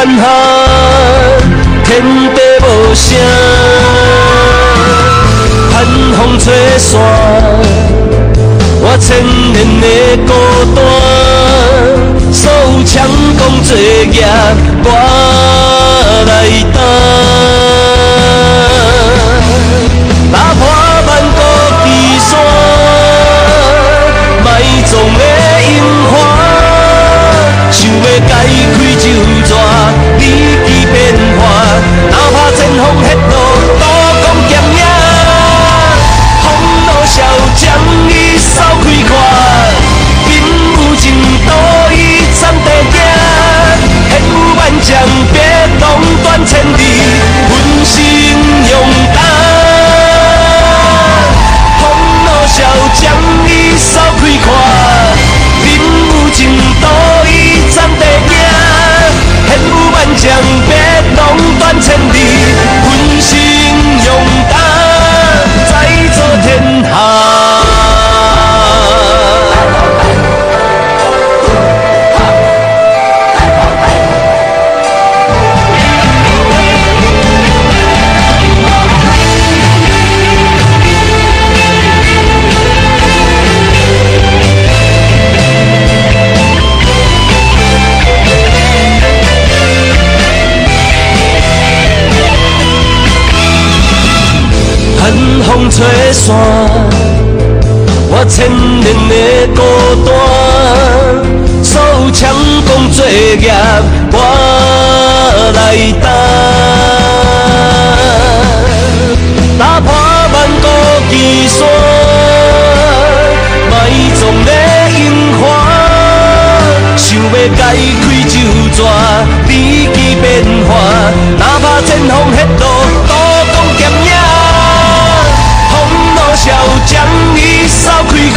眼下，天地无声，寒风吹散，我千年的孤单，所有强弓作业千年的孤单，所有强功作业我来担，打破万古奇山，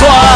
toi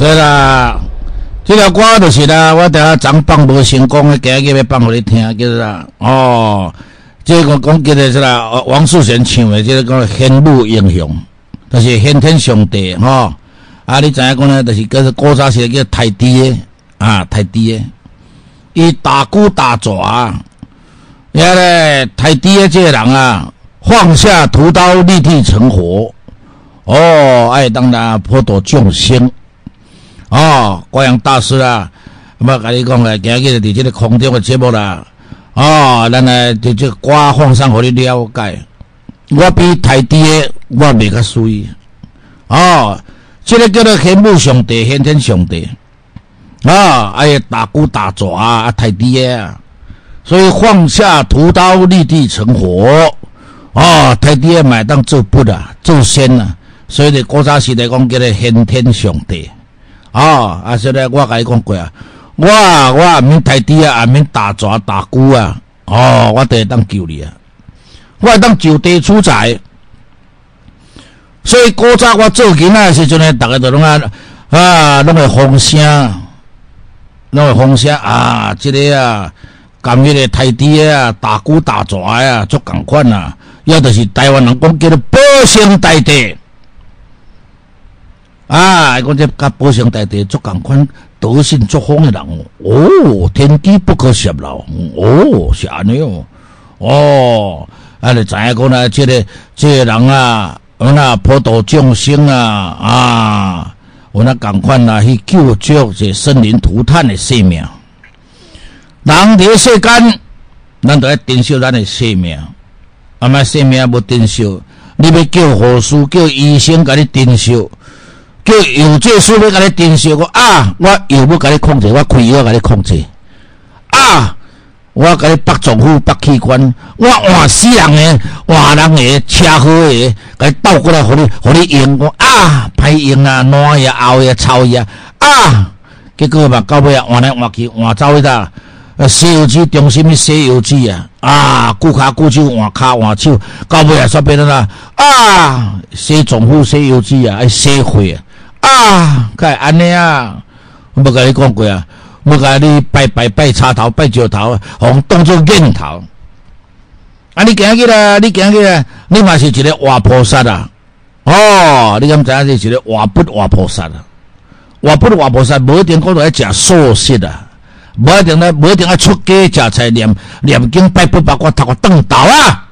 所以啦，这条歌就是啦，我等下昨放无成功的，今日要放互你听，叫做啦哦，这个讲叫做是啦，王素贤唱的，这个讲天武英雄，就是先天上帝吼、啊，你知影讲呢，就是叫做古早时叫太低的啊，太低的，伊打鼓打爪，遐咧太低的这个人啊，放下屠刀，立地成佛，哦，爱当然普度众生。哦，国阳大师啊，要甲你讲诶，今日伫即个空中诶节目啦，哦，咱来伫即个歌放上，互你了解。我比太低诶，我袂较水。哦，即、个叫做天母上帝，先天上帝。啊，哎呀，打鼓打爪啊，太低诶，所以放下屠刀，立地成佛。哦，太低诶，买当做佛啦，做仙啦。所以咧，古早时代讲叫做先天上帝。哦，啊，所以咧，我甲你讲过啊，我，我也免抬猪啊，也免打蛇打鼓啊，哦，我都会当救你啊，我会当就地取材。所以古早我做囡仔诶时阵呢，逐个都拢啊啊，拢会风声，拢会风声啊，即、个啊，甘迄个抬猪啊，打鼓打蛇啊，足共款啊，要的是台湾人讲叫做保生大帝。啊，讲这甲保生大帝足共款德性作风的人哦，天机不可泄露哦，是安尼哦，哦，啊，你知影讲呢？这个这个人啊，那普度众生啊，啊，有那共款啊，去救救这生灵涂炭的生命。人伫世间，咱都要珍惜咱的生命，啊，嘛生命无珍惜，你要叫护士、叫医生，甲你珍惜。叫有这书要甲你珍惜，我啊，我又要甲你控制，我开药甲你控制啊，我甲你拔脏腑、拔器官，我换死人诶，换人诶，车祸诶，甲你倒过来，互你，互你用我啊，歹用啊，烂呀、凹呀、臭呀啊，结果嘛，到尾啊，换来换去，换走迄搭，呃，西游记中心的西游记啊，啊，顾骹顾手换骹换手，到尾啊，煞变啦啊，洗脏腑西游记啊，爱洗血啊。啊，该安尼啊！我冇甲你讲过啊，我甲你拜拜拜插头拜石头，互当作镜头。啊，你行去啦，你行去啦，你嘛是一个活菩萨啊！哦，你敢知影是一个活不活菩萨啊？活不活菩萨，无一定讲到要食素食啊，无一定咧，无一定要出家食菜念念经拜不拜我头个凳倒啊？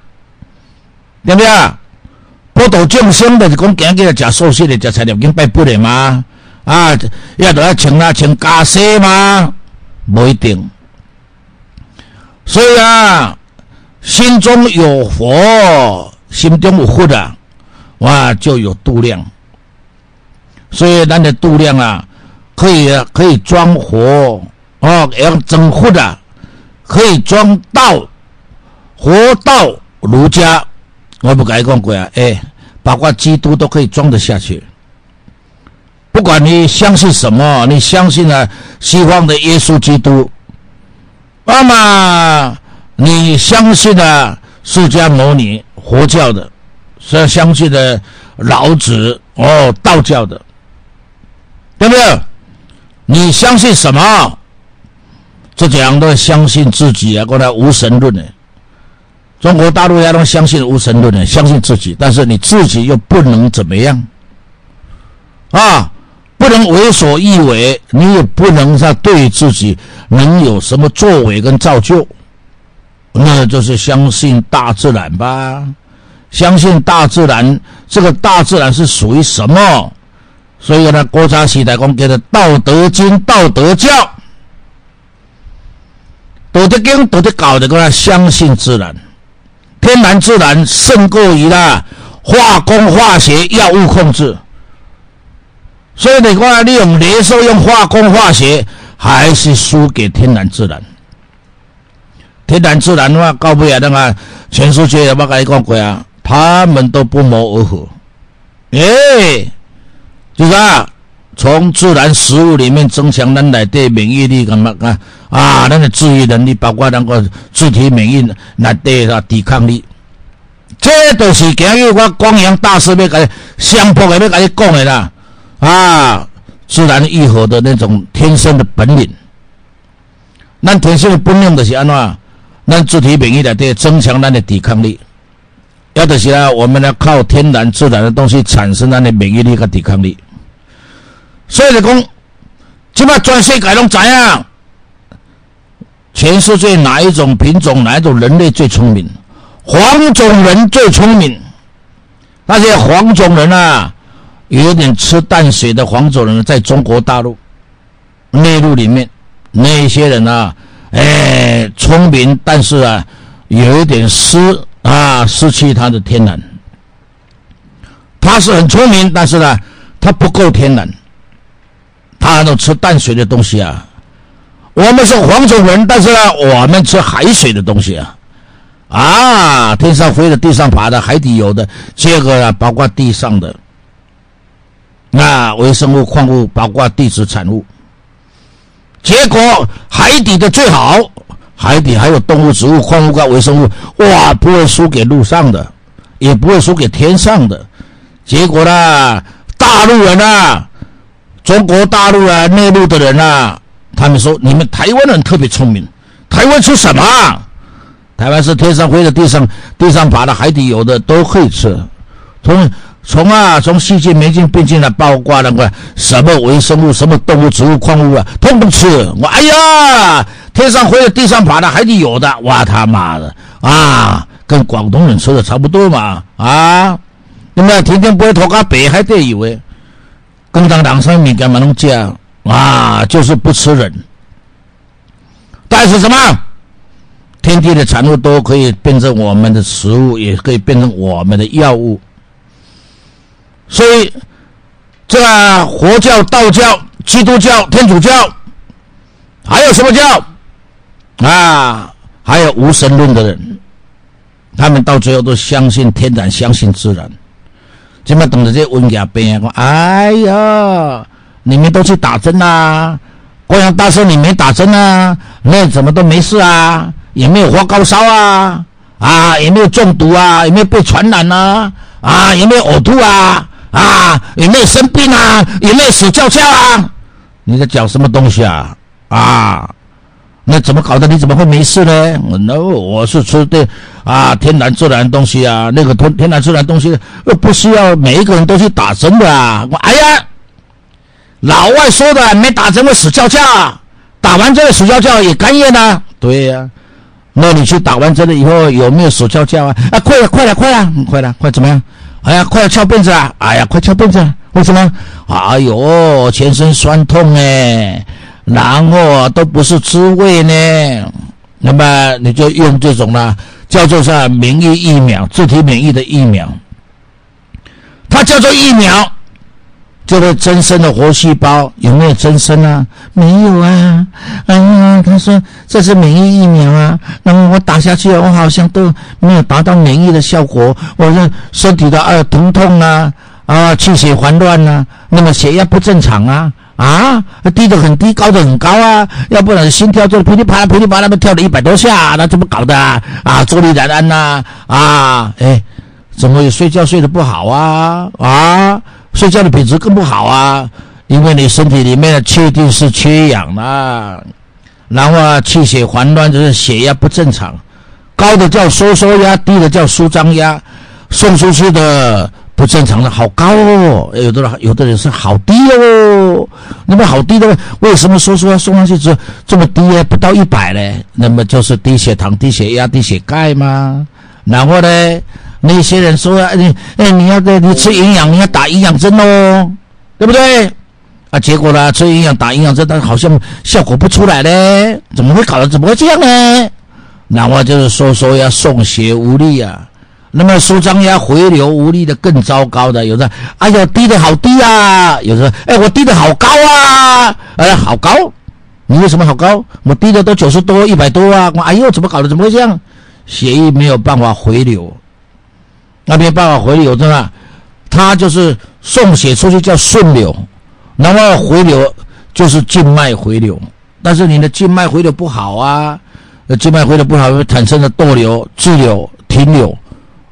对不对啊？普度众生的是讲，行起来食素食的，食菜念经拜佛的吗？啊，要都要请啊，请家师吗？不一定。所以啊，心中有佛，心中有佛的，哇，就有度量。所以咱的度量啊，可以可以装佛哦，要装佛的，可以装道，佛道儒家。我不该讲过啊，哎，包括基督都可以装得下去。不管你相信什么，你相信了西方的耶稣基督，那么你相信了释迦牟尼佛教的，是相信的老子哦道教的，对不对？你相信什么？这几样都相信自己啊，过来无神论的。中国大陆也都相信无神论的，相信自己，但是你自己又不能怎么样啊？不能为所欲为，你也不能在对自己能有什么作为跟造就，那就是相信大自然吧。相信大自然，这个大自然是属于什么？所以呢，国家时代讲叫做《道德经》《道德教》，《道德经》道德教的，个相信自然。天然自然胜过于啦化工化学药物控制，所以你看，利用镭射用化工化学，还是输给天然自然。天然自然的话，搞不了那个全世界，我跟你讲过啊，他们都不谋而合。哎，就是啊。从自然食物里面增强咱内底免疫力，干嘛啊？啊，咱的治愈能力，包括那个自体免疫内底的抵抗力，这都是今日我光阳大师要甲你相扑的要甲你讲的啦。啊，自然愈合的那种天生的本领，咱天生的本领就是安怎？咱自体免疫内底增强咱的抵抗力，要的是啊，我们要靠天然自然的东西产生咱的免疫力和抵抗力。所以讲，即摆全世界拢知影，全世界哪一种品种、哪一种人类最聪明？黄种人最聪明。那些黄种人啊，有点吃淡水的黄种人，在中国大陆内陆里面，那些人啊，哎，聪明，但是啊，有一点失啊，失去他的天然。他是很聪明，但是呢，他不够天然。他都吃淡水的东西啊，我们是黄种人，但是呢，我们吃海水的东西啊，啊，天上飞的、地上爬的、海底游的，这个呢，包括地上的，那微生物、矿物，包括地质产物。结果海底的最好，海底还有动物、植物、矿物跟微生物，哇，不会输给陆上的，也不会输给天上的。结果呢，大陆人啊。中国大陆啊，内陆的人啊，他们说你们台湾人特别聪明。台湾出什么？台湾是天上飞的、地上地上爬的、海底有的都可以吃。从从啊，从细菌、霉菌、病菌来，包括那个什么微生物、什么动物、植物、矿物啊，通通吃。我哎呀，天上飞的、地上爬的、海底有的，哇他妈的啊，跟广东人吃的差不多嘛啊！那么天天不会拖个北海地以为，跟当两三米干嘛弄样啊？就是不吃人。但是什么？天地的产物都可以变成我们的食物，也可以变成我们的药物。所以，这个佛教、道教、基督教、天主教，还有什么教啊？还有无神论的人，他们到最后都相信天然，相信自然。今麦等着这瘟疫病啊！哎呀，你们都去打针啊？光阳大师，你没打针啊？那怎么都没事啊？也没有发高烧啊？啊，也没有中毒啊？也没有被传染啊？啊，也没有呕吐啊？啊，有没有生病啊？有没有死翘翘啊？你在讲什么东西啊？啊，那怎么搞的？你怎么会没事呢？我 no，我是吃的啊，天然自然东西啊，那个天天然自然东西又不需要每一个人都去打针的啊。我哎呀！老外说的没打针会死翘翘，打完针死翘翘也干咽呢。对呀，那你去打完针了以后有没有死翘翘啊？啊，快了，快了，快了，快了，快怎么样？哎呀，快要翘辫子啊！哎呀，快翘辫子！为什么？哎呦，全身酸痛哎，然后啊都不是滋味呢。那么你就用这种呢，叫做是免疫疫苗，自体免疫的疫苗，它叫做疫苗。这个增生的活细胞有没有增生啊？没有啊！哎呀，他说这是免疫疫苗啊，那么我打下去，我好像都没有达到免疫的效果，我的身体的啊疼痛啊啊气血环乱啊，那么血压不正常啊啊低的很低，高的很高啊，要不然心跳就噼里啪啦噼里啪啦，跳了一百多下，那怎么搞的啊？啊，坐立难安呐啊！哎，怎么也睡觉睡得不好啊啊？睡觉的品质更不好啊，因为你身体里面的确定是缺氧啦，然后气血环乱就是血压不正常，高的叫收缩压，低的叫舒张压，送出去的不正常的好高哦，有的人有的人是好低哦，那么好低的为什么收缩压送上去之后这么低啊？不到一百呢？那么就是低血糖、低血压、低血钙吗？然后呢？那些人说：“你哎，你要你吃营养，你要打营养针哦，对不对？啊，结果呢，吃营养打营养针，但是好像效果不出来呢。怎么会搞得怎么会这样呢？然后就是说说要、送血无力啊。那么舒张压、回流无力的更糟糕的，有的哎呀低的好低啊，有的哎我低的好高啊，哎好高，你为什么好高？我低的都九十多、一百多啊，我哎呦怎么搞的？怎么会这样？血液没有办法回流。”那边办法回流，对吧？它就是送血出去叫顺流，然后回流就是静脉回流。但是你的静脉回流不好啊，那静脉回流不好会产生的窦瘤、滞留、停留。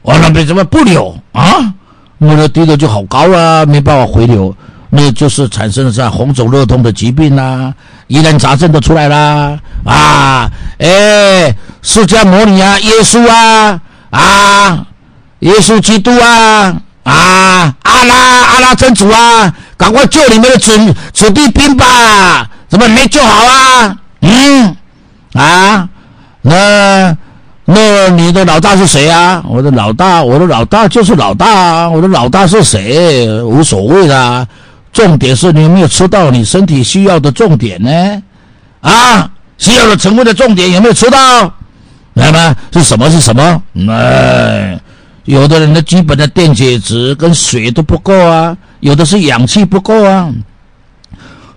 完了，为什么不流啊？我的低流就好高啊，没办法回流，那就是产生了这红肿热痛的疾病啦，疑难杂症都出来啦啊！哎，释迦牟尼啊，耶稣啊啊！耶稣基督啊啊！阿拉阿拉真主啊，赶快救你们的子子弟兵吧！怎么没救好啊？嗯啊，那那你的老大是谁啊？我的老大，我的老大就是老大啊！我的老大是谁？无所谓的，重点是你有没有吃到你身体需要的重点呢？啊，需要的成分的重点有没有吃到？来吧，是什么？是什么？哎。有的人的基本的电解质跟水都不够啊，有的是氧气不够啊，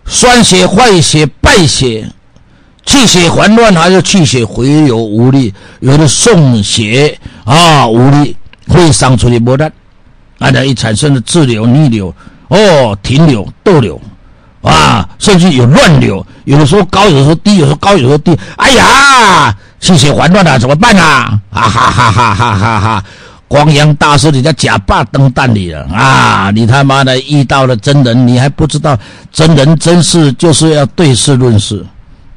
酸血、坏血、败血，气血环乱还是气血回流无力，有的送血啊无力，会伤出的不得，啊，那一产生的滞留、逆流，哦，停留、逗留，啊，甚至有乱流，有的时候高，有的时候低，有时候高，有时候低，哎呀，气血环乱了怎么办啊？啊哈哈哈哈哈哈！光阳大师，你家假霸登蛋里了啊！你他妈的遇到了真人，你还不知道真人真事就是要对事论事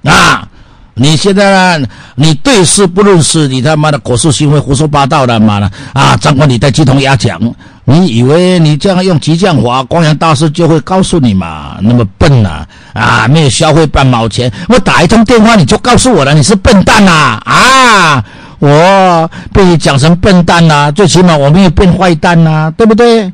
啊！你现在呢？你对事不论事，你他妈的口是心非、胡说八道的，妈的啊！张冠李戴、鸡同鸭讲，你以为你这样用激将法，光阳大师就会告诉你嘛？那么笨呐！啊，没有消费半毛钱，我打一通电话你就告诉我了，你是笨蛋呐！啊，我被你讲成笨蛋呐，最起码我没有变坏蛋呐，对不对？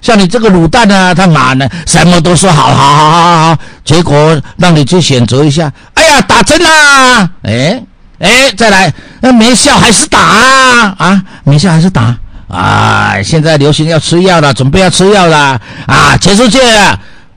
像你这个卤蛋呢，他哪呢？什么都说好好好好好，结果让你去选择一下。哎呀，打针啦！哎哎，再来，那没效还是打啊？啊，没效还是打啊？现在流行要吃药了，准备要吃药了啊！全世界。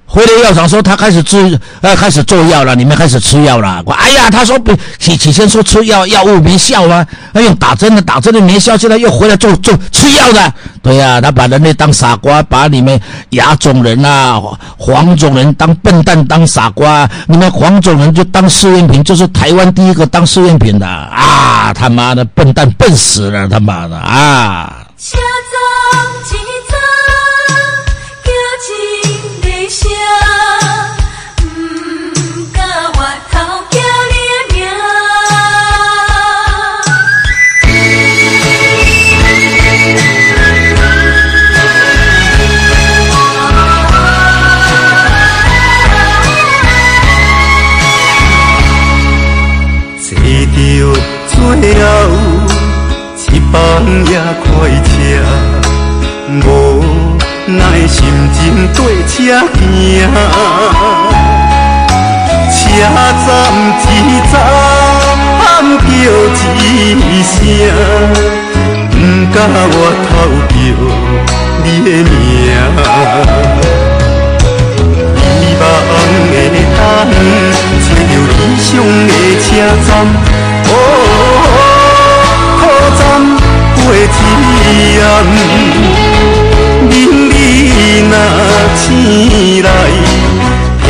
回来药厂说他开始治，呃，开始做药了，你们开始吃药了。哎呀，他说不起起先说吃药药物没效啊，哎呦打针的打针的没效，现在又回来做做吃药的。对呀，他把人类当傻瓜，把你们亚种人啊、黄种人当笨蛋当傻瓜，你们黄种人就当试验品，就是台湾第一个当试验品的啊！他妈的笨蛋笨死了，他妈的啊！一班也快车，无奈心情跟车行。车站一站喊叫一声，不敢我偷着你的名。希望会当找到理想的车站。哦一暗，明日若醒来，飘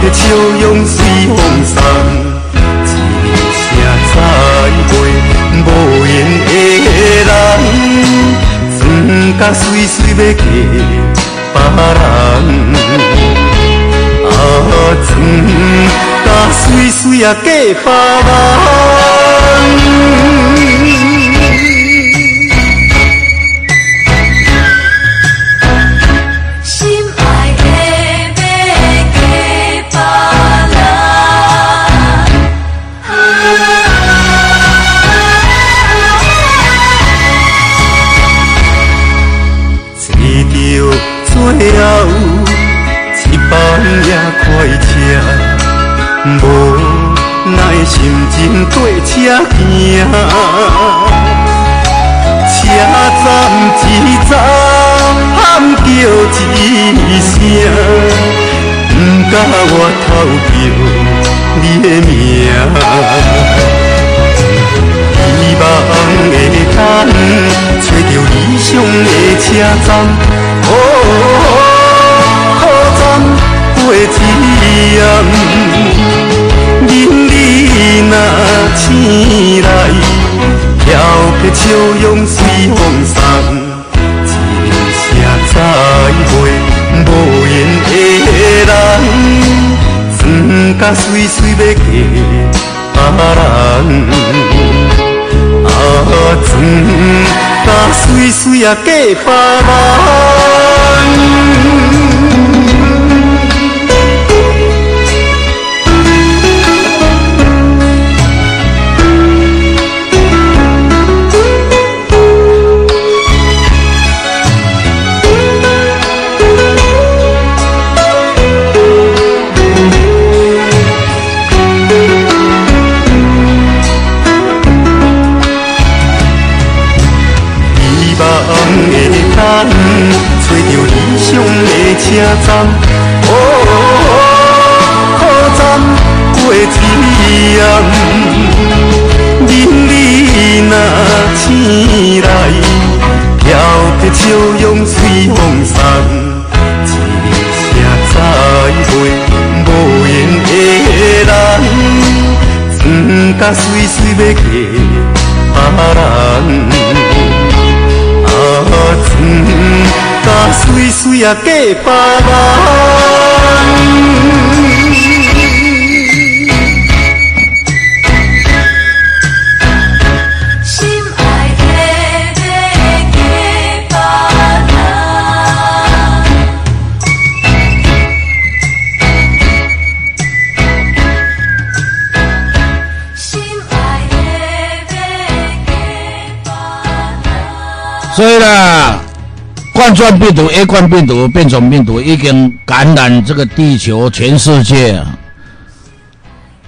撇笑容随风送，一声再会无言的人，船甲水水要嫁别人，啊船甲水水啊嫁别人。最后一班也快车，无奈心情跟车行。车站一站喊叫一声，不敢我偷叫你的名。希望会当找到理想的车站。一暗，明日若醒来，飘撇笑容随风送，一声再会无言的人，船甲水水要嫁别人，啊船。甲水水啊，嫁别人。车站，哦，靠站过一暗，明日若醒来，飘撇笑容随风送，一声再会无言的人，船甲水水要嫁别人。当岁岁呀给爸爸心爱的冠状病毒、A 冠病毒、变种病毒已经感染这个地球、全世界，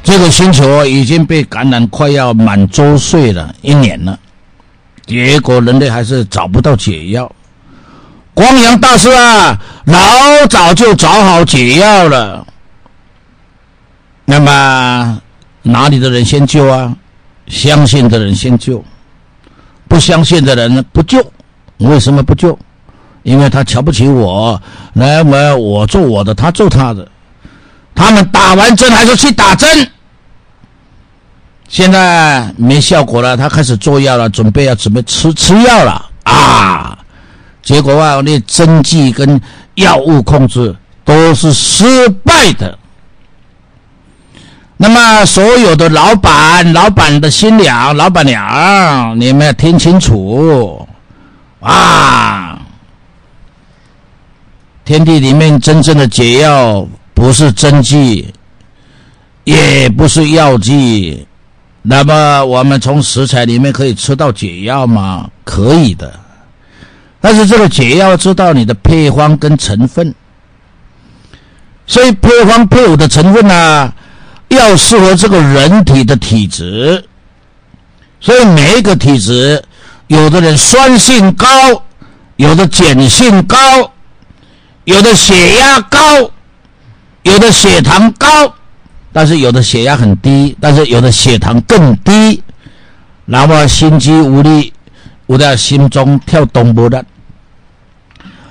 这个星球已经被感染快要满周岁了，一年了，结果人类还是找不到解药。光阳大师啊，老早就找好解药了。那么哪里的人先救啊？相信的人先救，不相信的人呢不救。为什么不救？因为他瞧不起我，那么我做我的，他做他的。他们打完针还是去打针，现在没效果了，他开始做药了，准备要准备吃吃药了啊！结果啊，那针剂跟药物控制都是失败的。那么，所有的老板、老板的新娘、老板娘，你们要听清楚啊！天地里面真正的解药，不是针剂，也不是药剂。那么，我们从食材里面可以吃到解药吗？可以的。但是这个解药知道你的配方跟成分，所以配方配伍的成分呢，要适合这个人体的体质。所以每一个体质，有的人酸性高，有的碱性高，有的血压高，有的血糖高，但是有的血压很低，但是有的血糖更低，那么心肌无力，我的心中跳动不的。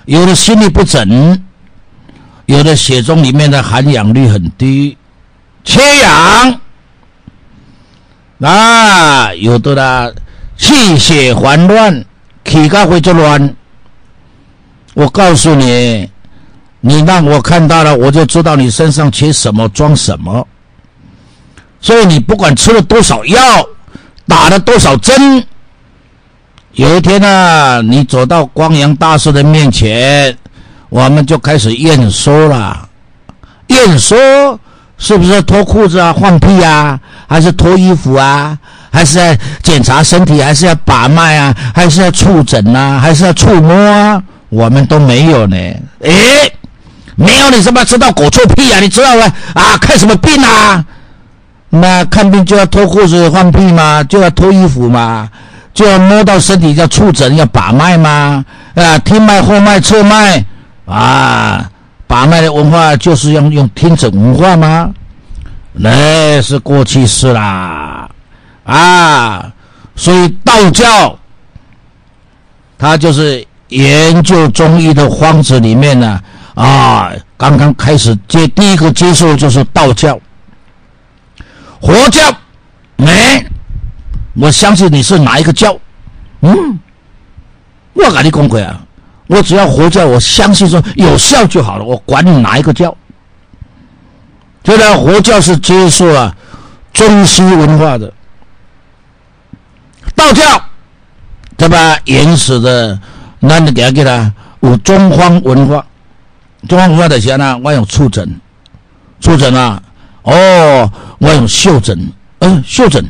有的心律不整，有的血中里面的含氧率很低，缺氧啊，有的呢气血环乱，体格会就乱。我告诉你，你让我看到了，我就知道你身上缺什么，装什么。所以你不管吃了多少药，打了多少针。有一天呢，你走到光阳大师的面前，我们就开始验收了。验收是不是脱裤子啊、换屁啊，还是脱衣服啊？还是要检查身体？还是要把脉啊？还是要触诊啊？还是要触摸啊？我们都没有呢。诶，没有你什么知道狗臭屁啊？你知道吗？啊，看什么病啊？那看病就要脱裤子换屁吗？就要脱衣服吗？就要摸到身体，要触诊，要把脉吗？啊，听脉、后脉、测脉啊，把脉的文化就是用用听诊文化吗？那是过去式啦，啊，所以道教它就是研究中医的方子里面呢，啊刚刚开始接第一个接受就是道教，佛教没。我相信你是哪一个教？嗯，我跟你讲过啊，我只要佛教，我相信说有效就好了。我管你哪一个教，觉得佛教是接受了中西文化的，道教对吧？原始的，那你给他给他有中方文化，中方文化的钱呢？我用触诊，触诊啊，哦，我用嗅诊，嗯，嗅诊。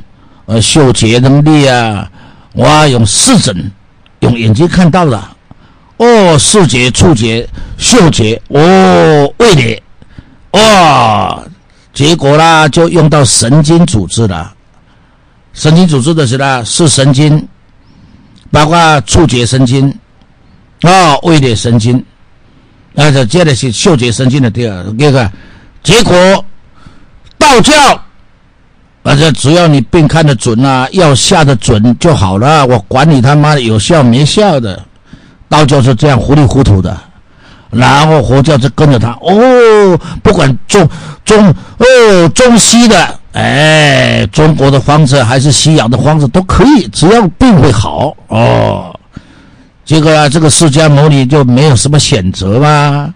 呃，嗅觉能力啊，我用视诊，用眼睛看到了，哦，视觉、触觉、嗅觉，哦，味蕾，哦，结果啦，就用到神经组织了。神经组织的是呢，是神经，包括触觉神经，啊，味蕾神经，啊，这接着是嗅觉神经的第二个，结果道教。反正只要你病看得准啊，药下的准就好了。我管你他妈的有效没效的，道教是这样糊里糊涂的，然后佛教就跟着他。哦，不管中中哦中西的，哎，中国的方子还是西洋的方子都可以，只要病会好哦。结果啊，这个释迦牟尼就没有什么选择吗？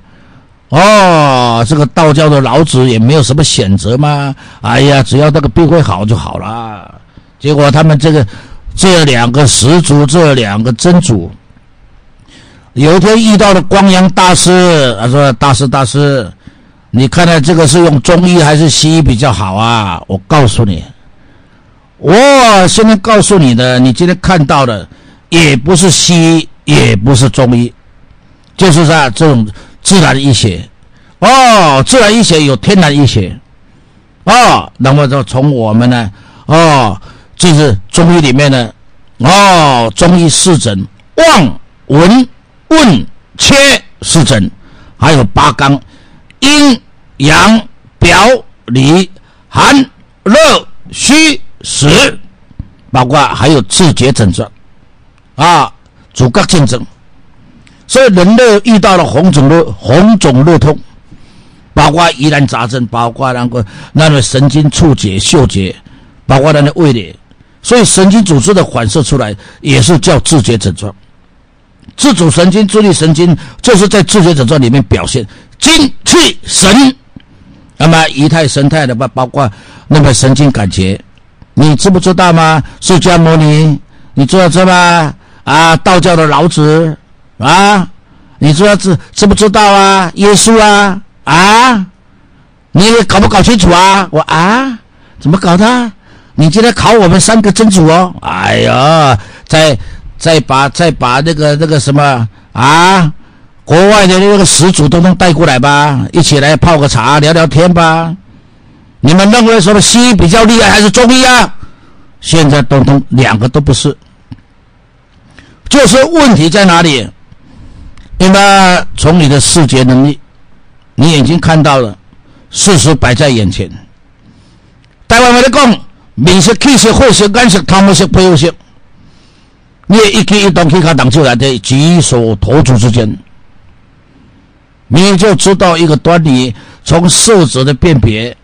哦，这个道教的老子也没有什么选择吗？哎呀，只要那个病会好就好了。结果他们这个这两个始祖，这两个真祖，有一天遇到了光阳大师，他说：“大师，大师，你看看这个是用中医还是西医比较好啊？”我告诉你，我现在告诉你的，你今天看到的也不是西医，也不是中医，就是说这种自然医学。哦，自然医学有天然医学。哦，那么就从我们呢，哦，就是中医里面呢，哦，中医四诊：望、闻、问、切四诊，还有八纲：阴、阳、表、里、寒、热、虚、实，包括还有自觉症状，啊，主各竞争。所以人类遇到了红肿热、红肿热痛。包括疑难杂症，包括那个那个神经触觉、嗅觉，包括那个味蕾，所以神经组织的反射出来也是叫自觉症状。自主神经、自律神经就是在自觉症状里面表现精气神。那么仪态神态的包包括那个神经感觉，你知不知道吗？释迦牟尼，你知道这吗？啊，道教的老子啊，你知道知知不知道啊？耶稣啊？啊，你搞不搞清楚啊？我啊，怎么搞的？你今天考我们三个真主哦？哎呀，再再把再把那个那个什么啊，国外的那个始祖都能带过来吧？一起来泡个茶聊聊天吧？你们认为什么西医比较厉害还是中医啊？现在东东两个都不是，就是问题在哪里？因为从你的视觉能力。你眼睛看到了，事实摆在眼前。台湾话的讲，面色、气色、血色、眼色、汤色、皮色，你也一举一动可以看挡出来的举手投足之间，你就知道一个端倪。从色泽的辨别、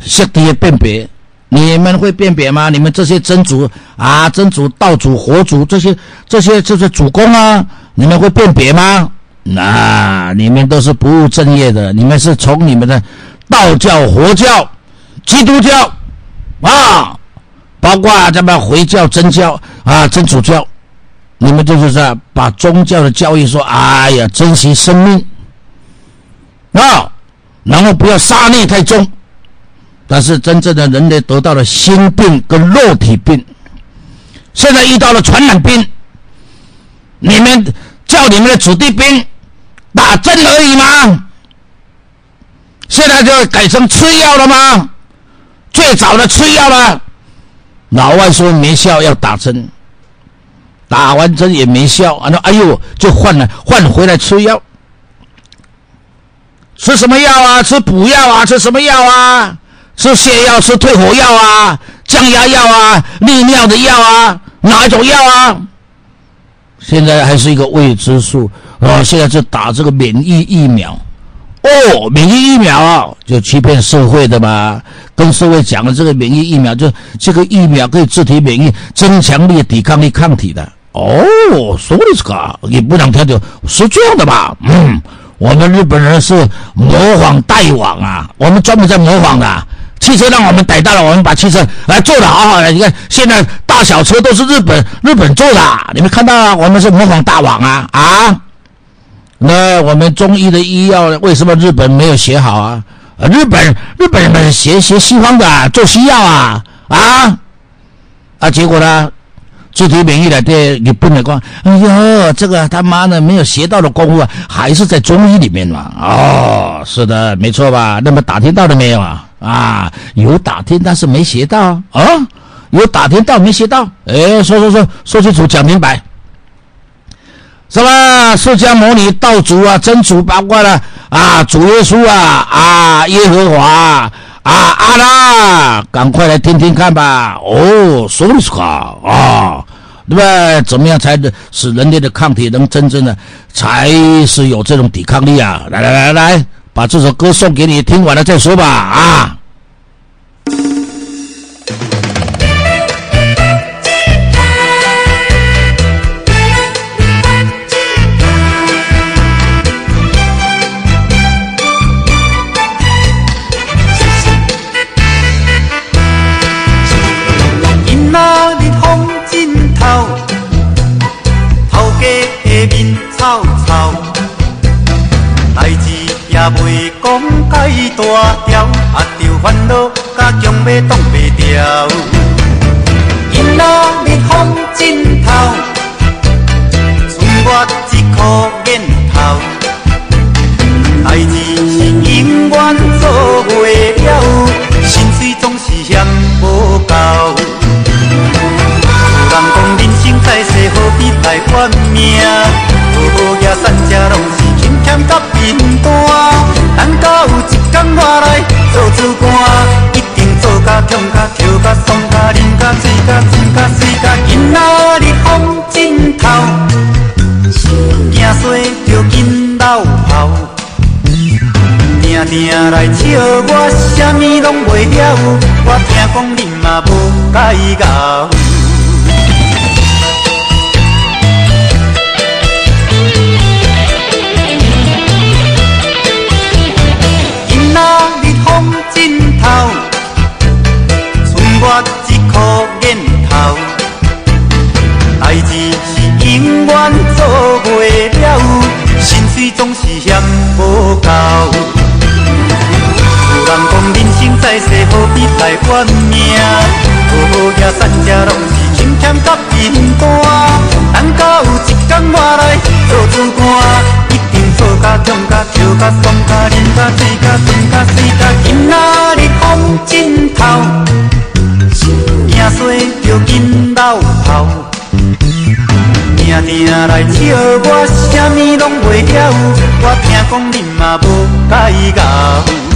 色体的辨别，你们会辨别吗？你们这些真主啊、真主、道主、佛主这些、这些这些主公啊，你们会辨别吗？那你们都是不务正业的，你们是从你们的道教、佛教、基督教啊，包括咱们回教、真教啊、真主教，你们就是在把宗教的教义说，哎呀，珍惜生命。啊，然后不要杀孽太重，但是真正的人类得到了心病跟肉体病，现在遇到了传染病，你们叫你们的子弟兵。打针而已吗？现在就改成吃药了吗？最早的吃药了，老外说没效要打针，打完针也没效，啊，哎呦，就换了换回来吃药，吃什么药啊？吃补药啊？吃什么药啊？吃泻药？吃退火药啊？降压药啊？利尿的药啊？哪一种药啊？现在还是一个未知数。啊，现在是打这个免疫疫苗，哦，免疫疫苗啊，就欺骗社会的嘛，跟社会讲的这个免疫疫苗，就这个疫苗可以自体免疫，增强力、抵抗力、抗体的。哦，说的这个，也不能听就，是这样的吧？嗯，我们日本人是模仿代网啊，我们专门在模仿的。汽车让我们逮到了，我们把汽车来做的好好的。你看现在大小车都是日本日本做的，你们看到啊？我们是模仿大王啊啊！那我们中医的医药为什么日本没有学好啊？日本日本人学学西方的做西药啊啊啊！结果呢，自体免疫的对日本的光，哎呦，这个他妈的没有学到的功夫啊，还是在中医里面嘛。哦，是的，没错吧？那么打听到了没有啊？啊，有打听，但是没学到啊，有打听到没学到？哎，说说说说清楚，讲明白。什么释迦牟尼、道祖啊、真主，八卦了啊，主耶稣啊、啊耶和华啊、阿拉，赶快来听听看吧！哦，说的是好啊，对吧？怎么样才能使人类的抗体能真正的，才是有这种抵抗力啊？来来来来，把这首歌送给你，听完了再说吧啊！要挡我，什么拢袂晓。我听讲你嘛无解到。好野善者拢是轻欠甲平淡。等到有一天我来做主官，一定做甲强甲跳甲爽甲啉甲醉甲醉甲水甲，今仔日风枕头，惊衰着紧老头。定定来笑我，啥物拢袂晓。我听讲恁嘛无解咬。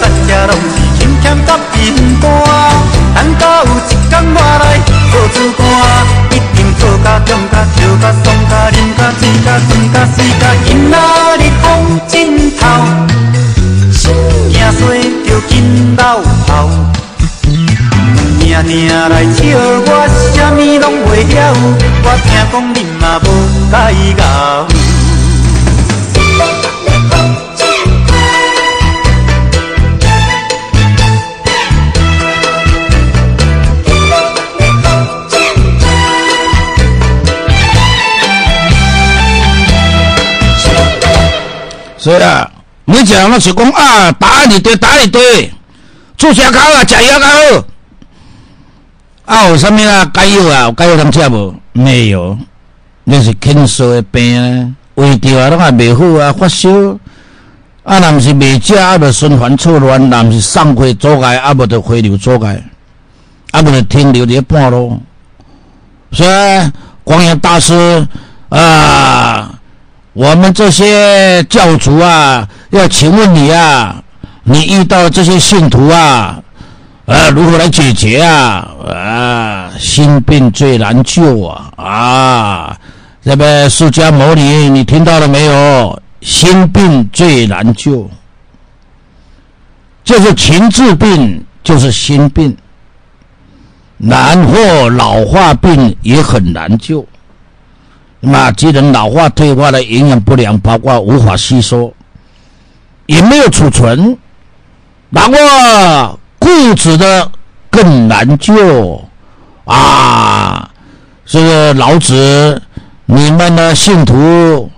大家拢是轻欠甲平淡。等到有一天我来做主官，一定做甲强甲跳甲爽甲啉甲醉甲醉甲水甲，今仔日风枕头，惊衰着紧老头。定定来笑我，啥物拢袂晓。我听讲恁嘛无解咬。所以啊，每一个人拢是讲啊，答案你对，答案你对，做啥搞啊，食药搞好。啊，有啥物啊？解药啊？有解药通吃无？没有，那是轻烧的病啊，胃着啊，拢也袂好啊，发烧。啊，若毋是袂食，啊，着循环错乱；若毋是上回阻碍，啊，无着回流阻碍，啊，无着停留伫半路。所以，光阳大师啊。我们这些教主啊，要请问你啊，你遇到这些信徒啊，啊，如何来解决啊？啊，心病最难救啊！啊，这边释迦牟尼，你听到了没有？心病最难救，就是情志病，就是心病，难或老化病也很难救。那既然老化退化的营养不良，包括无法吸收，也没有储存，然后固执的更难救啊！这个老子，你们的信徒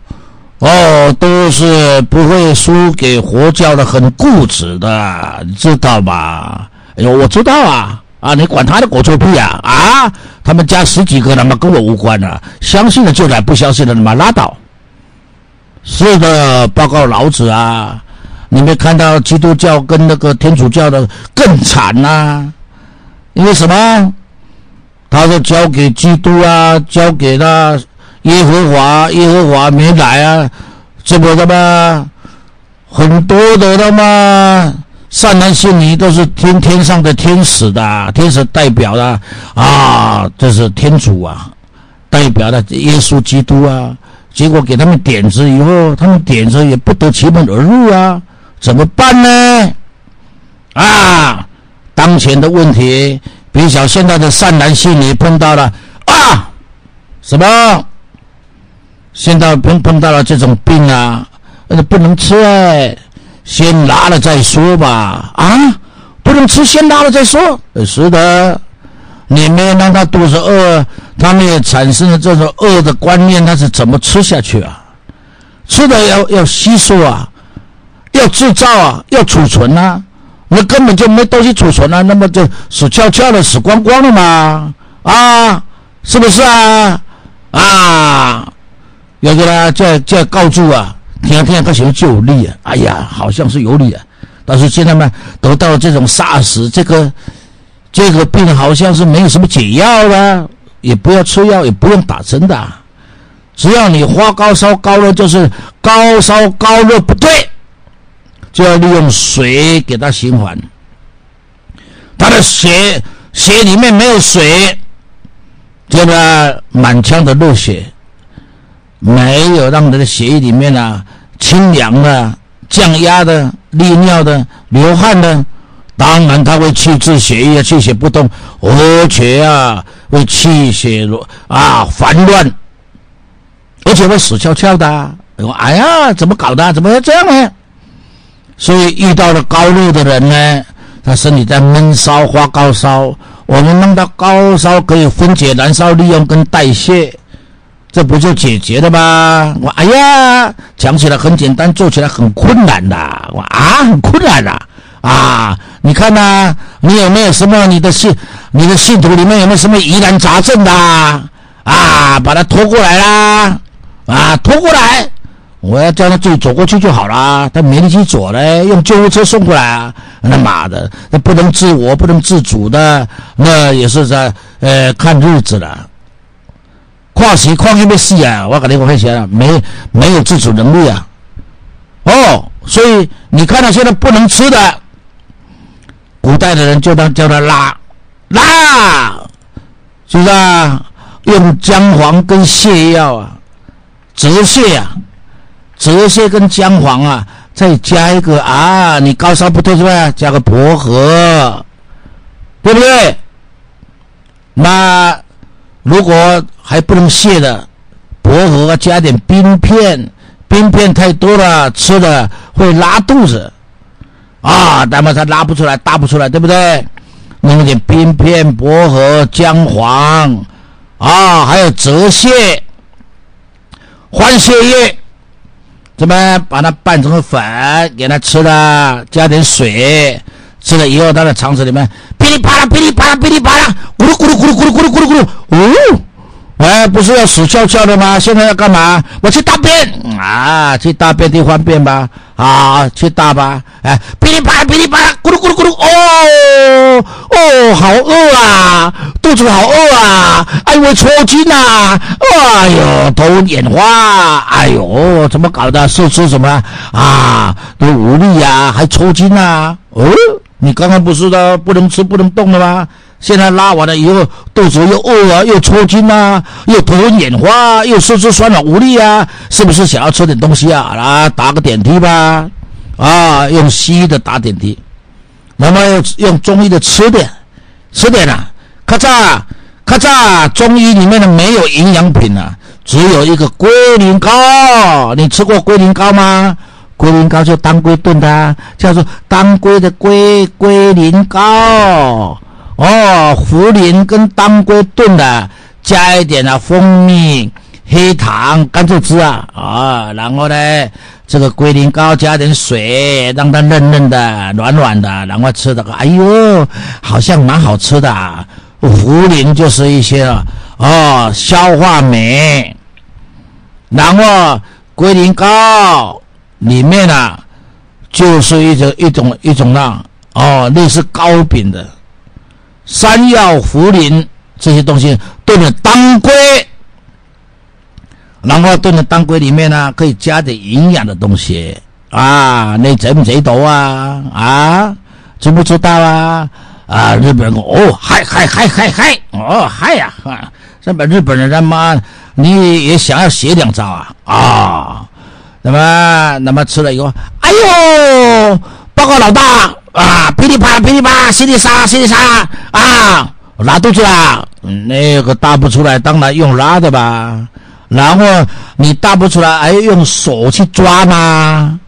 哦，都是不会输给佛教的，很固执的，知道吧？哎呦，我知道啊。啊，你管他的狗臭屁啊！啊，他们家十几个，他妈跟我无关啊！相信的就来，不相信的他妈拉倒。是的，报告老子啊！你没看到基督教跟那个天主教的更惨呐？因为什么？他说交给基督啊，交给他耶和华，耶和华没来啊，这不他妈很多的他妈。善男信女都是天天上的天使的，天使代表的啊，这是天主啊，代表的耶稣基督啊。结果给他们点子以后，他们点子也不得其门而入啊，怎么办呢？啊，当前的问题，比如讲现在的善男信女碰到了啊，什么？现在碰碰到了这种病啊，不能吃哎。先拿了再说吧，啊，不不能吃，先拿了再说。是的，你没有让他肚子饿，他们也产生了这种饿的观念，他是怎么吃下去啊？吃的要要吸收啊，要制造啊，要储存啊，那根本就没东西储存啊，那么就死翘翘的，死光光了嘛，啊，是不是啊？啊，有个呢，在在告诉啊，天天他喜欢就有利啊，哎呀，好像是有利啊，但是现在嘛，得到这种 SARS 这个这个病，好像是没有什么解药了，也不要吃药，也不用打针的。只要你发高烧高热，就是高烧高热不对，就要利用水给它循环。他的血血里面没有水，这个满腔的热血，没有让他的血液里面啊清凉的、降压的、利尿的、流汗的，当然他会气滞血液，气血不通，而且啊会气血啊烦乱。而且会死翘翘的，我哎呀，怎么搞的？怎么会这样呢？所以遇到了高热的人呢，他身体在闷烧、发高烧，我们弄到高烧可以分解、燃烧、利用跟代谢，这不就解决了吗？我哎呀，讲起来很简单，做起来很困难的。我啊，很困难的啊！你看呐，你有没有什么你的信、你的信徒里面有没有什么疑难杂症的啊？把他拖过来啦！啊，拖过来！我要叫他自己走过去就好了。他没力气走嘞，用救护车送过来啊！他妈的，那不能自我、不能自主的，那也是在呃看日子了。跨时跨一没事啊！我跟你讲，先啊，没没有自主能力啊。哦，所以你看到现在不能吃的，古代的人就当叫他拉拉，是不是啊？用姜黄跟泻药啊。泽泻啊，泽泻跟姜黄啊，再加一个啊，你高烧不退是吧？加个薄荷，对不对？那如果还不能泻的，薄荷加点冰片，冰片太多了，吃的会拉肚子啊，那么它拉不出来，大不出来，对不对？弄点冰片、薄荷、姜黄啊，还有泽泻。换血液，怎么把它拌成粉，给它吃了，加点水，吃了以后，它的肠子里面噼里啪啦、噼里啪啦、噼里啪啦，咕噜咕噜咕噜咕噜咕噜咕噜咕噜，哦，哎，不是要死翘翘的吗？现在要干嘛？我去大便啊，去大便地方便吧。啊，去大吧！哎，噼里啪啦，噼里啪啦，咕噜咕噜咕噜，哦哦，好饿啊，肚子好饿啊，哎呦，抽筋呐，哎呦，头眼花，哎呦，怎么搞的？是吃什么啊？都无力呀，还抽筋呐？哦，你刚刚不是的，不能吃不能动的吗？现在拉完了以后，肚子又饿啊，又抽筋啊，又头昏眼花，又四肢酸软无力啊，是不是想要吃点东西啊？来打个点滴吧，啊，用西医的打点滴，那么用用中医的吃点，吃点啊，咔嚓咔嚓，中医里面的没有营养品啊，只有一个龟苓膏，你吃过龟苓膏吗？龟苓膏就当归炖的，叫做当归的龟龟苓膏。哦，茯苓跟当归炖的，加一点啊蜂蜜、黑糖、甘蔗汁啊，啊，然后呢，这个龟苓膏加点水，让它嫩嫩的、软软的，然后吃的，哎呦，好像蛮好吃的。茯苓就是一些啊哦消化酶，然后龟苓膏里面啊，就是一种一种一种啊，哦，类似糕饼的。山药、茯苓这些东西炖的当归，然后炖的当归里面呢，可以加点营养的东西啊。你知不知道啊？啊，知不知道啊？啊，日本人哦，嗨嗨嗨嗨嗨，哦嗨呀！日本日本人他妈，你也想要学两招啊？啊，那么那么吃了以后，哎呦，报告老大。啊，噼里啪啦，噼里啪啦，淅沥沙，淅沥沙啊，我拉肚子啦！那个大不出来，当然用拉的吧。然后你大不出来，还用手去抓嘛？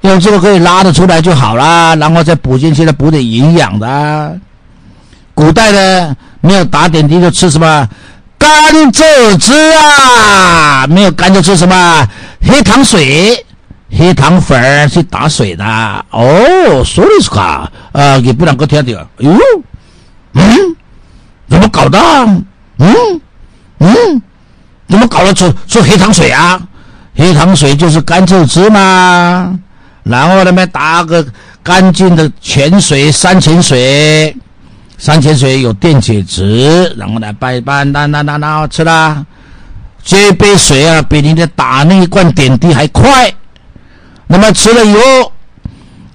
用这个可以拉得出来就好啦，然后再补进去，再补点营养的。古代呢，没有打点滴就吃什么甘蔗汁啊，没有甘蔗吃什么黑糖水、黑糖粉儿去打水的。哦，说的是卡啊，也不能够听到。哟，嗯，怎么搞的？嗯嗯，怎么搞得出出黑糖水啊？黑糖水就是甘蔗汁嘛。然后那边打个干净的泉水、山泉水，山泉水有电解质，然后来拌一拌，那那那然后吃啦。这杯水啊，比你的打那一罐点滴还快。那么吃了以后，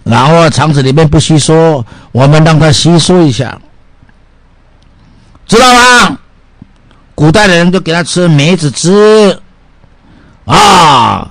然后肠子里面不吸收，我们让它吸收一下，知道吗？古代的人都给他吃梅子汁啊，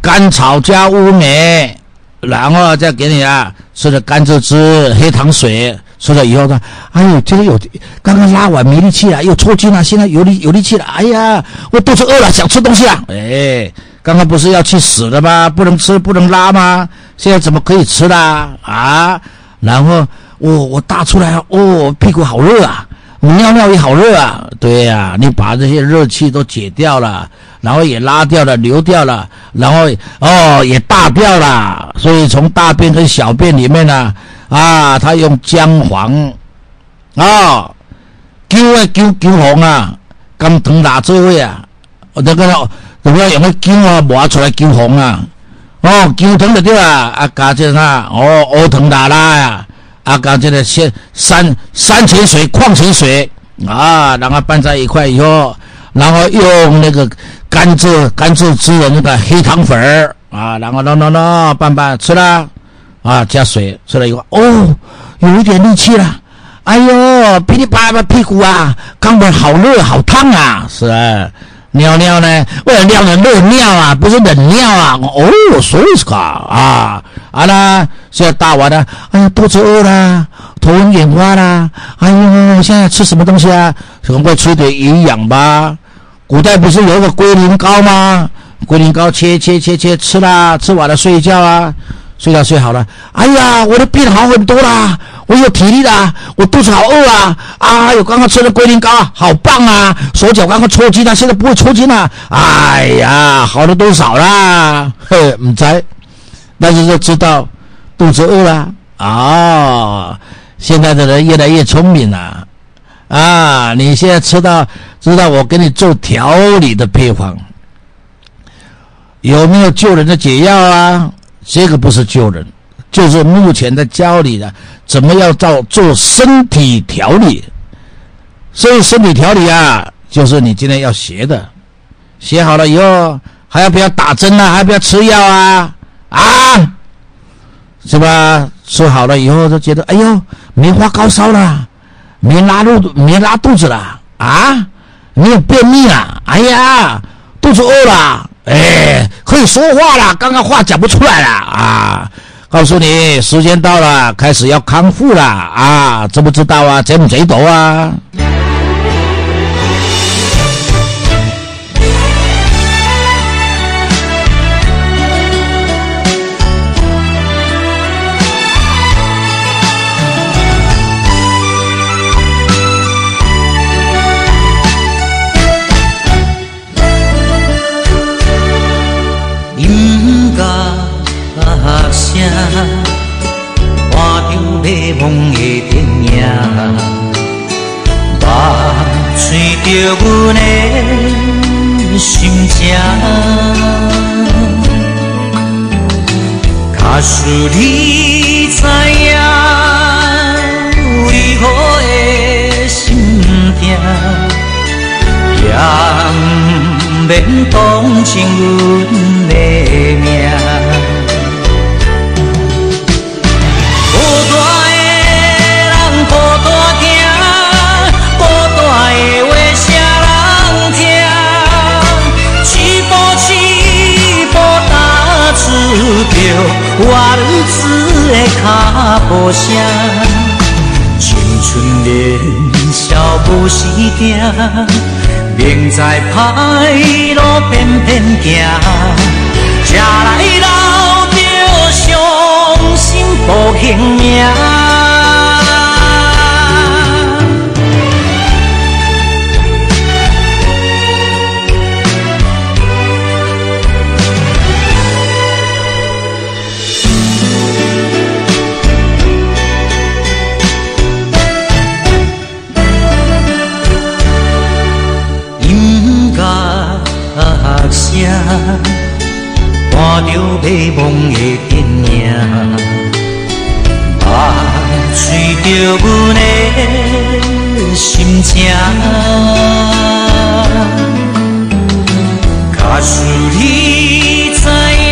甘草加乌梅。然后再给你啊，吃的甘蔗汁、黑糖水，吃了以后呢，哎呦，这个有刚刚拉完没力气了，又抽筋了，现在有力有力气了。哎呀，我肚子饿了，想吃东西了。哎，刚刚不是要去死的吗？不能吃，不能拉吗？现在怎么可以吃啦啊？然后我我大出来，哦，屁股好热啊，我尿尿也好热啊。对呀，你把这些热气都解掉了。然后也拉掉了，流掉了，然后哦也大掉了，所以从大便跟小便里面呢，啊，他用姜黄啊，姜啊姜姜黄啊，甘糖拿做位啊，我那个那个用个姜啊磨出来姜黄啊，哦姜糖就对啊，啊加这啊，哦乌糖拿啦呀，啊加这个先山山泉水、矿泉水啊，然后拌在一块以后，然后用那个。甘蔗甘蔗汁的那个黑糖粉儿啊，然后弄弄弄拌拌吃了啊，加水吃了以后，哦，有一点力气了。哎呦，噼里啪啦屁股啊，肛门好热好烫啊！是啊，尿尿呢，为了尿的热尿啊，不是冷尿啊。哦，所以是卡啊啊啦，现在大完了，哎呀，肚子饿了，头晕眼花啦。哎呦，现在吃什么东西啊？赶快吃点营养吧。古代不是有个龟苓膏吗？龟苓膏切切切切吃啦，吃完了睡觉啊，睡觉睡好了。哎呀，我的病好很多啦，我有体力啦，我肚子好饿啊！啊，有刚刚吃的龟苓膏，好棒啊！手脚刚刚抽筋了，现在不会抽筋了。哎呀，好了多少啦？嘿，唔知，但是就知道肚子饿了啊。现在的人越来越聪明了啊！你现在吃到。知道我给你做调理的配方，有没有救人的解药啊？这个不是救人，就是目前在教你的怎么样做做身体调理。所以身体调理啊，就是你今天要学的，学好了以后还要不要打针呢？还要不要吃药啊？啊，是吧？吃好了以后就觉得哎呦没发高烧了，没拉肚没拉肚子了啊？没有便秘了？哎呀，肚子饿了，哎，可以说话了，刚刚话讲不出来了啊！告诉你，时间到了，开始要康复了啊！知不知道啊？贼不知道啊？风的电影，望吹着阮的心情。假使你知影，为何的心痛，也不免同情阮的命。我如此的脚步声，青春年少无时定，明知歹路偏偏行，吃来留着伤报性命。看着美梦的电影，梦随着阮的心情。假使你知影，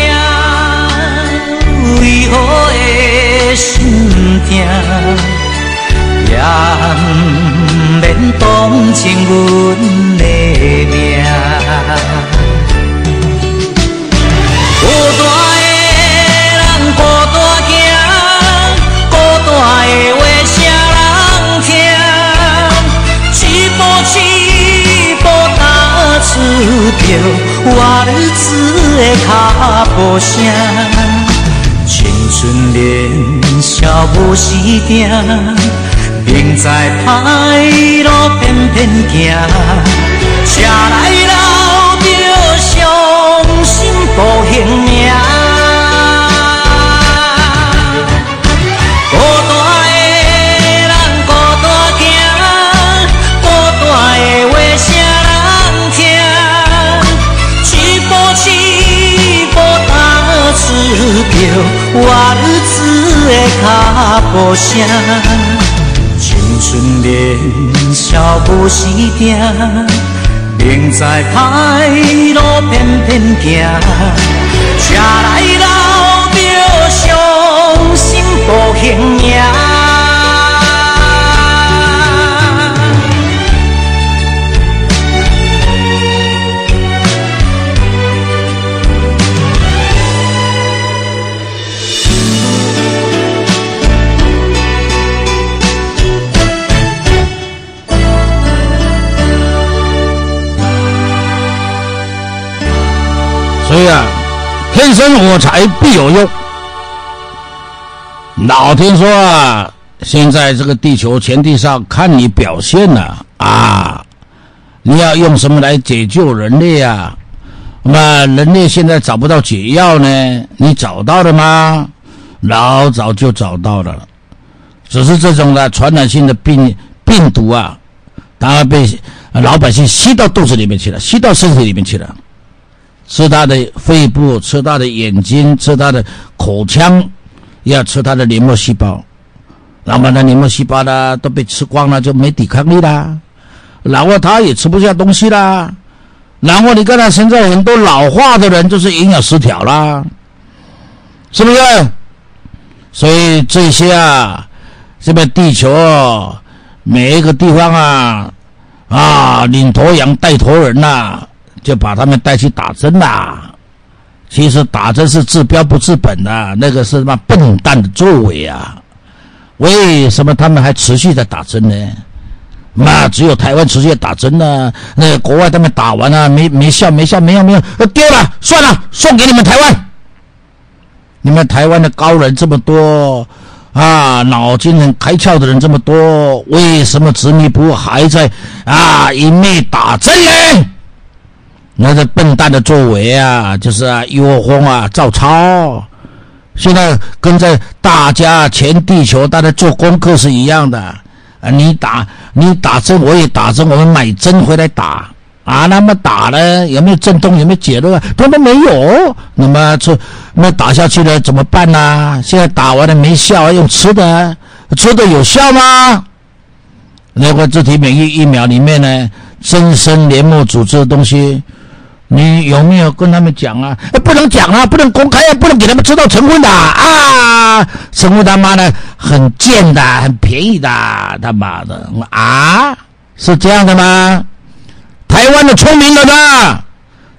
为何会心痛，也不免同情阮的我日子的脚步声，青春年少无时定，明知歹路偏偏行，车来老着伤心步行命。我日子的脚步声，青春年少无时定，明知歹路偏偏行，车来老着伤心步行影。对呀，天生我材必有用。老听说啊，现在这个地球前地上看你表现了啊，你要用什么来解救人类呀？那人类现在找不到解药呢？你找到了吗？老早就找到了，只是这种的传染性的病病毒啊，当然被老百姓吸到肚子里面去了，吸到身体里面去了。吃他的肺部，吃他的眼睛，吃他的口腔，要吃他的黏膜细胞。那么呢黏膜细胞呢，都被吃光了，就没抵抗力啦。然后他也吃不下东西啦。然后你看他现在很多老化的人，就是营养失调啦，是不是？所以这些啊，这边地球每一个地方啊，啊，领头羊带头人呐。就把他们带去打针啦。其实打针是治标不治本的，那个是什么笨蛋的作为啊？为什么他们还持续在打针呢？那只有台湾持续打针呢？那国外他们打完了没没效没效没有没有，丢了算了，送给你们台湾。你们台湾的高人这么多啊，脑筋很开窍的人这么多，为什么执迷不悟还在啊一昧打针呢？那个笨蛋的作为啊，就是啊，一窝蜂啊，照抄。现在跟在大家全地球大家做功课是一样的啊。你打你打针，我也打针，我们买针回来打啊。那么打呢，有没有震动？有没有解热？他们没有。那么这那打下去了怎么办呢？现在打完了没效，用吃的，吃的有效吗？那个自体免疫疫苗里面呢，增生黏膜组织的东西。你有没有跟他们讲啊？不能讲啊，不能公开啊，不能给他们知道成分的啊！成分他妈的很贱的，很便宜的，他妈的啊！是这样的吗？台湾的聪明人呢？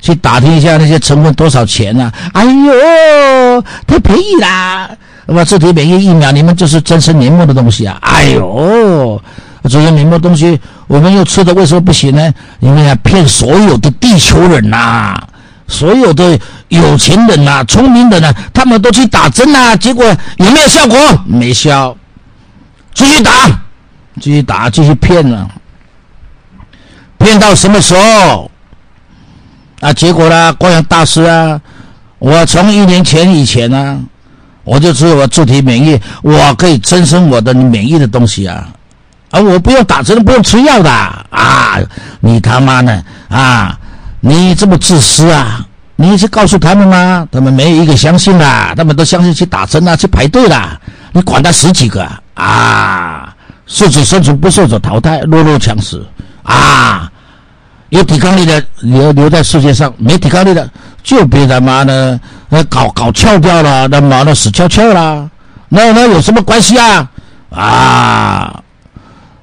去打听一下那些成分多少钱呢？哎呦，太便宜啦！那么这体免疫疫苗，你们就是增生黏膜的东西啊！哎呦！这些黏膜东西，我们又吃的为什么不行呢？因为要骗所有的地球人呐！所有的有钱人呐、聪明人呐，他们都去打针啊，结果有没有效果？没效，继续打，继续打，继续骗啊，骗到什么时候？啊，结果呢，光阳大师啊，我从一年前以前呢，我就知道我自体免疫，我可以增生我的免疫的东西啊。啊，我不用打针，不用吃药的啊！你他妈的啊！你这么自私啊！你去告诉他们吗？他们没有一个相信的，他们都相信去打针啊，去排队啦。你管他十几个啊！适者生存，不适者淘汰，弱肉强食啊！有抵抗力的留留在世界上，没抵抗力的就别他妈的那搞搞翘掉了，那妈的死翘翘了。那那有什么关系啊？啊！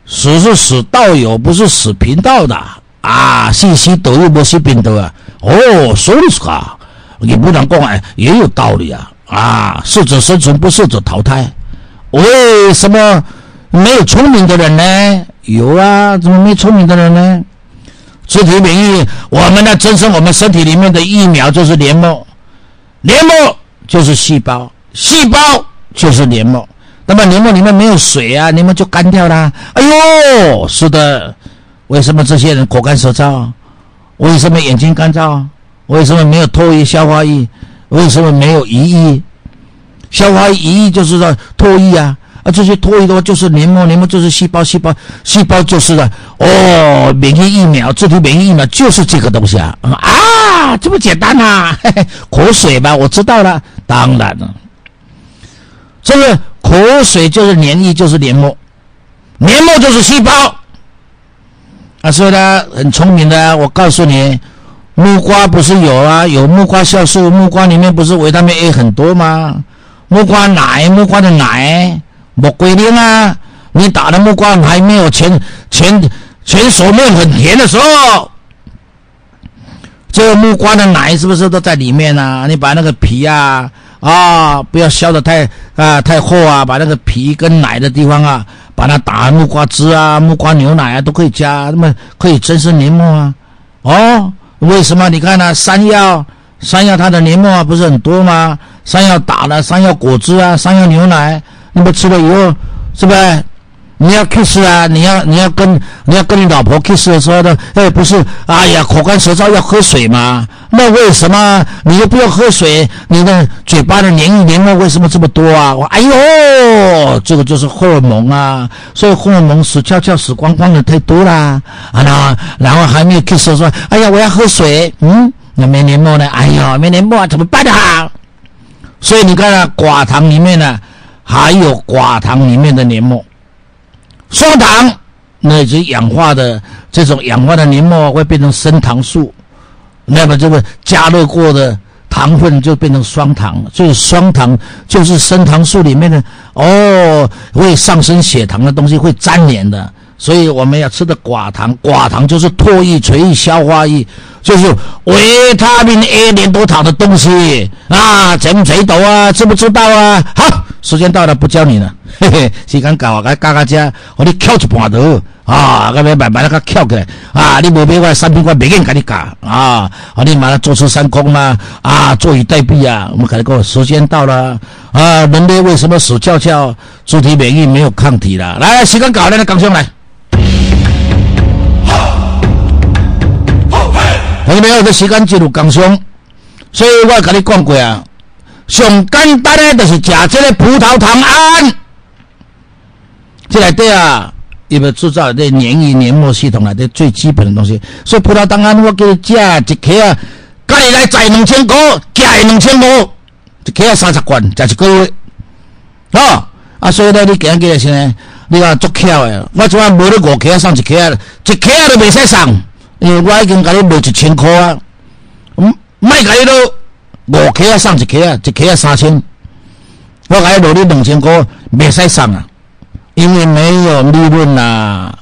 死是死道友，不是死贫道的啊！信息都有不是贫道啊！哦，所以说啊，你不能讲哎，也有道理啊！啊，适者生存，不适者淘汰。为什么没有聪明的人呢？有啊，怎么没聪明的人呢？自体免疫，我们的增生我们身体里面的疫苗就是黏膜，黏膜就是细胞，细胞就是黏膜。那么黏膜里面没有水啊，黏膜就干掉啦。哎呦，是的，为什么这些人口干舌燥？为什么眼睛干燥？为什么没有唾液消化液？为什么没有胰液？消化液胰液就是说唾液啊，啊，这些唾液的话就是黏膜，黏膜就是细胞，细胞，细胞就是的。哦，免疫疫苗，自体免疫疫苗就是这个东西啊！啊，这么简单呐？口水吧，我知道了，当然了，这个。口水就是黏液，就是黏膜，黏膜就是细胞啊！所以呢，很聪明的，我告诉你，木瓜不是有啊？有木瓜酵素，木瓜里面不是维他命 A 很多吗？木瓜奶，木瓜的奶，木龟灵啊！你打的木瓜还没有前前前手面很甜的时候，这个木瓜的奶是不是都在里面呢？你把那个皮啊。啊，不要削的太啊太厚啊，把那个皮跟奶的地方啊，把它打木瓜汁啊、木瓜牛奶啊都可以加，那么可以增生黏膜啊。哦，为什么？你看呢？山药，山药它的黏膜啊不是很多吗？山药打了，山药果汁啊，山药牛奶，那么吃了以后，是不是？你要 kiss 啊，你要你要跟你要跟你老婆 kiss 的时候呢，哎，不是，哎呀，口干舌燥要喝水吗？那为什么你又不要喝水？你的嘴巴的黏黏膜为什么这么多啊？我哎呦，这个就是荷尔蒙啊，所以荷尔蒙死翘翘死光光的太多啦啊！那然后还没有 kiss 说，哎呀，我要喝水，嗯，那没黏膜呢？哎呀，没黏膜怎么办啊？所以你看啊，寡糖里面呢，还有寡糖里面的黏膜。双糖，那些氧化的这种氧化的黏膜会变成升糖素，那么这个加热过的糖分就变成双糖，所以双糖就是升糖素里面的哦，会上升血糖的东西会粘连的，所以我们要吃的寡糖，寡糖就是唾液、垂液、消化液，就是维他命 A 连多糖的东西啊，知不知道啊？知不知道啊？好。时间到了，不教你了。嘿嘿，时间到，该加加加，我你翘一半头啊，该慢慢那个翘起来啊！你无买我三品我没人给你教啊！啊，你马上坐吃山空啦啊，坐以待毙啊！我们跟你讲，时间到了啊！人类为什么死翘翘？主体免疫没有抗体了。来，时间搞来，刚兄来。朋友们，这时间进入刚兄，所以我跟你讲过啊。上简单的就是食这个葡萄糖胺，这来对啊，因为制造这黏液黏膜系统来的最基本的东西。所以葡萄糖胺我给你食一克啊，家里来赚两千块，加两千五，一克三十罐，食一个月。哦，啊，所以呢，你今日先，你讲足巧的，我怎啊买了五克送一克啊，一克都未使送，因为我已经给你卖一千块啊，卖给你都。五克啊，送一克啊，一克啊三千，我还落你两千块，未使送啊，因为没有利润呐。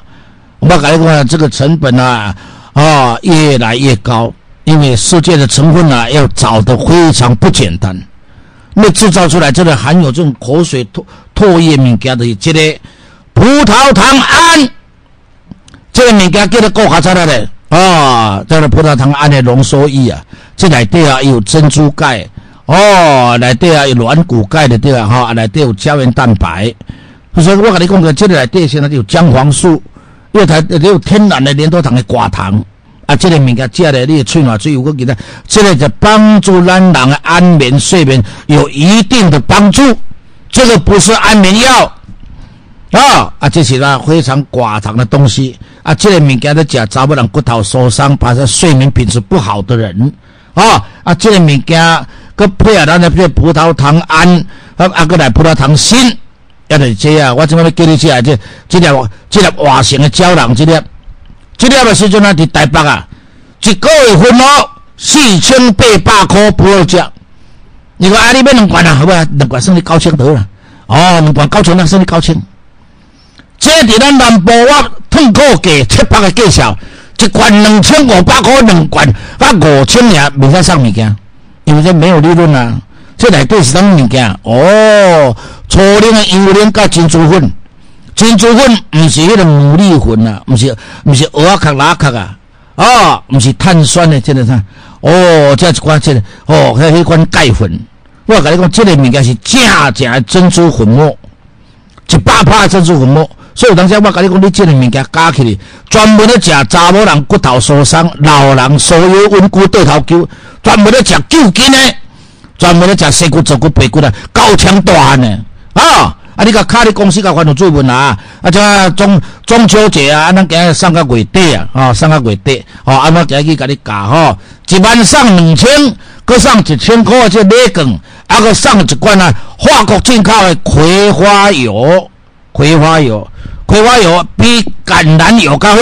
我讲讲这个成本啊，啊越来越高，因为世界的成分啊要找的非常不简单。那制造出来这个含有这种口水唾唾液物件的这个葡萄糖胺，这个物件叫做高卡出来的啊，这个葡萄糖胺的浓缩液啊。这内底啊有珍珠钙，哦，内底啊有软骨钙的对啊，哈，内底有胶原蛋白。所以我跟你讲个，这个内底现在有姜黄素，因为它有天然的莲多糖的寡糖，啊，这个物件食咧，你的喙暖最有个给它，这个就帮助咱人的安眠睡眠有一定的帮助。这个不是安眠药。啊啊，这是啦非常寡糖的东西啊！这个物件在食，查某人骨头受伤，把这睡眠品质不好的人啊啊，这个物件搁配合咱的这葡萄糖胺啊啊，搁来葡萄糖锌，要得这啊！我怎么要叫你吃啊？这这粒这粒外形的胶囊，这粒这粒的时阵啊，伫台北啊，一个月份哦，四千八百块不二价。你讲啊，你要两罐啊？好不？两罐算你九千得了。哦，两罐九千，那算你九千。这伫咱南部我痛苦价七百个介绍，一罐两千五百块，两罐啊五千也未使送物件，因为这没有利润啊。这内底是啥物件？哦，初龄的油莲加珍珠粉，珍珠粉毋是迄个牡蛎粉啊，毋是毋是蚵壳拉壳啊，啊，毋是碳酸的，这个啥？哦，这一罐这个哦，还有迄款钙粉。我甲你讲，这个物件是正正的珍珠粉末，一百帕珍珠粉末。所以当时我甲你讲，你这个物件加起来，专门咧食查某人骨头受伤、老人所有稳固对头灸，专门咧食旧筋的，专门咧食膝骨、坐骨、白骨的，高强大汉的啊！啊，你甲卡你公司甲发到最稳啊！啊，像中中秋节啊，咱今日送到月底啊，哦，送到月底，哦，安怎今日去甲你教吼？一万送两千，搁送一千块这礼券，啊，搁送一罐啊，法国进口的葵花油，葵花油。葵花油比橄榄油较好，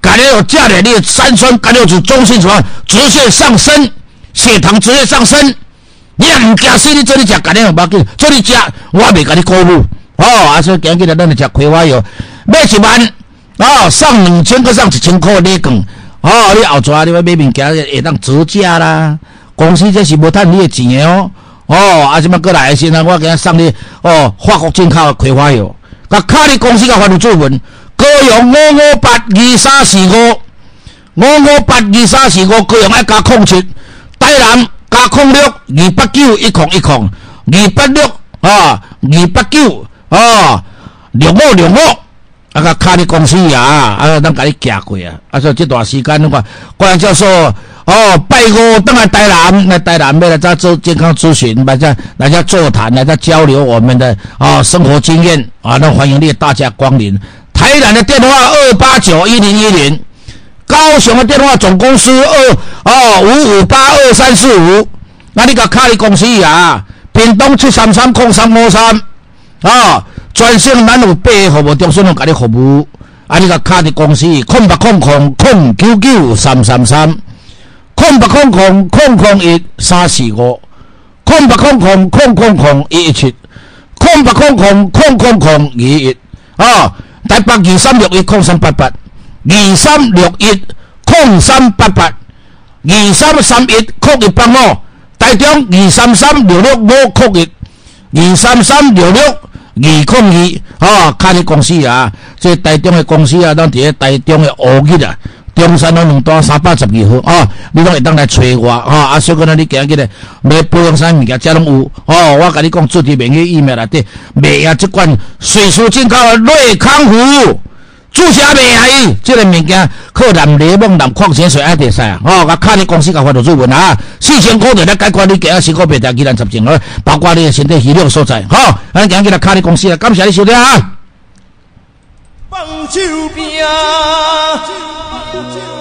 橄榄油加了你的三酸甘油酯中性脂肪直线上升，血糖直线上升。你也唔惊死，你做你食橄榄油要紧，做你食我未甲你鼓舞。哦，啊，所以今日咱就食葵花油，买一万，哦，送两千个，送一千块礼券。哦，你后抓你要买物件会当折价啦。公司这是无赚你的钱的哦。哦，啊，什么过来先啊？我给他送你哦，法国进口的葵花油。甲卡里公司甲发出作文，高用五五八二三四五，五五八二三四五，高用爱加空七，台南加空六二八九一空一空，二八六啊，二八九啊，六五六五，啊甲卡利公司啊，啊咱甲你寄过啊，啊说这段时间的话，关教授。哦，拜五登来台南，来台南要来再做健康咨询，来再来再座谈，来再交流我们的啊生活经验啊，那欢迎你大家光临。台南的电话二八九一零一零，高雄的电话总公司二哦五五八二三四五，那你个卡的公司啊，屏东七三三空三五三啊，专线南五八服务中心拢给你服务，啊你个卡的公司空八空空空九九三三三。空八空空空空一三四五，空八空空空空空一一七，空八空空空空空二一啊！台北二三六一空三八八，二三六一空三八八，二三三一空一八五，台中二三三六六五空一，二三三六六二空二啊！看你公司啊，这台中的公司啊，咱伫咧台中的乌日啊。中山路两段三百十二号啊，你拢会当来找我啊！啊，小哥呢，你今日咧买保养衫物件，遮拢有哦。我甲你讲，做伫免去疫苗内底买啊，即款水素进口的瑞康福，注射买啊伊，即个物件靠南柠檬、南矿泉水爱得使啊！哦，我卡你公司甲发到做文啊，四千块就来解决你今日辛苦白条几难十件哦，包括你的身体虚弱所在。好，咱今日来卡你公司啊，感谢你收听啊！放手边。Oh.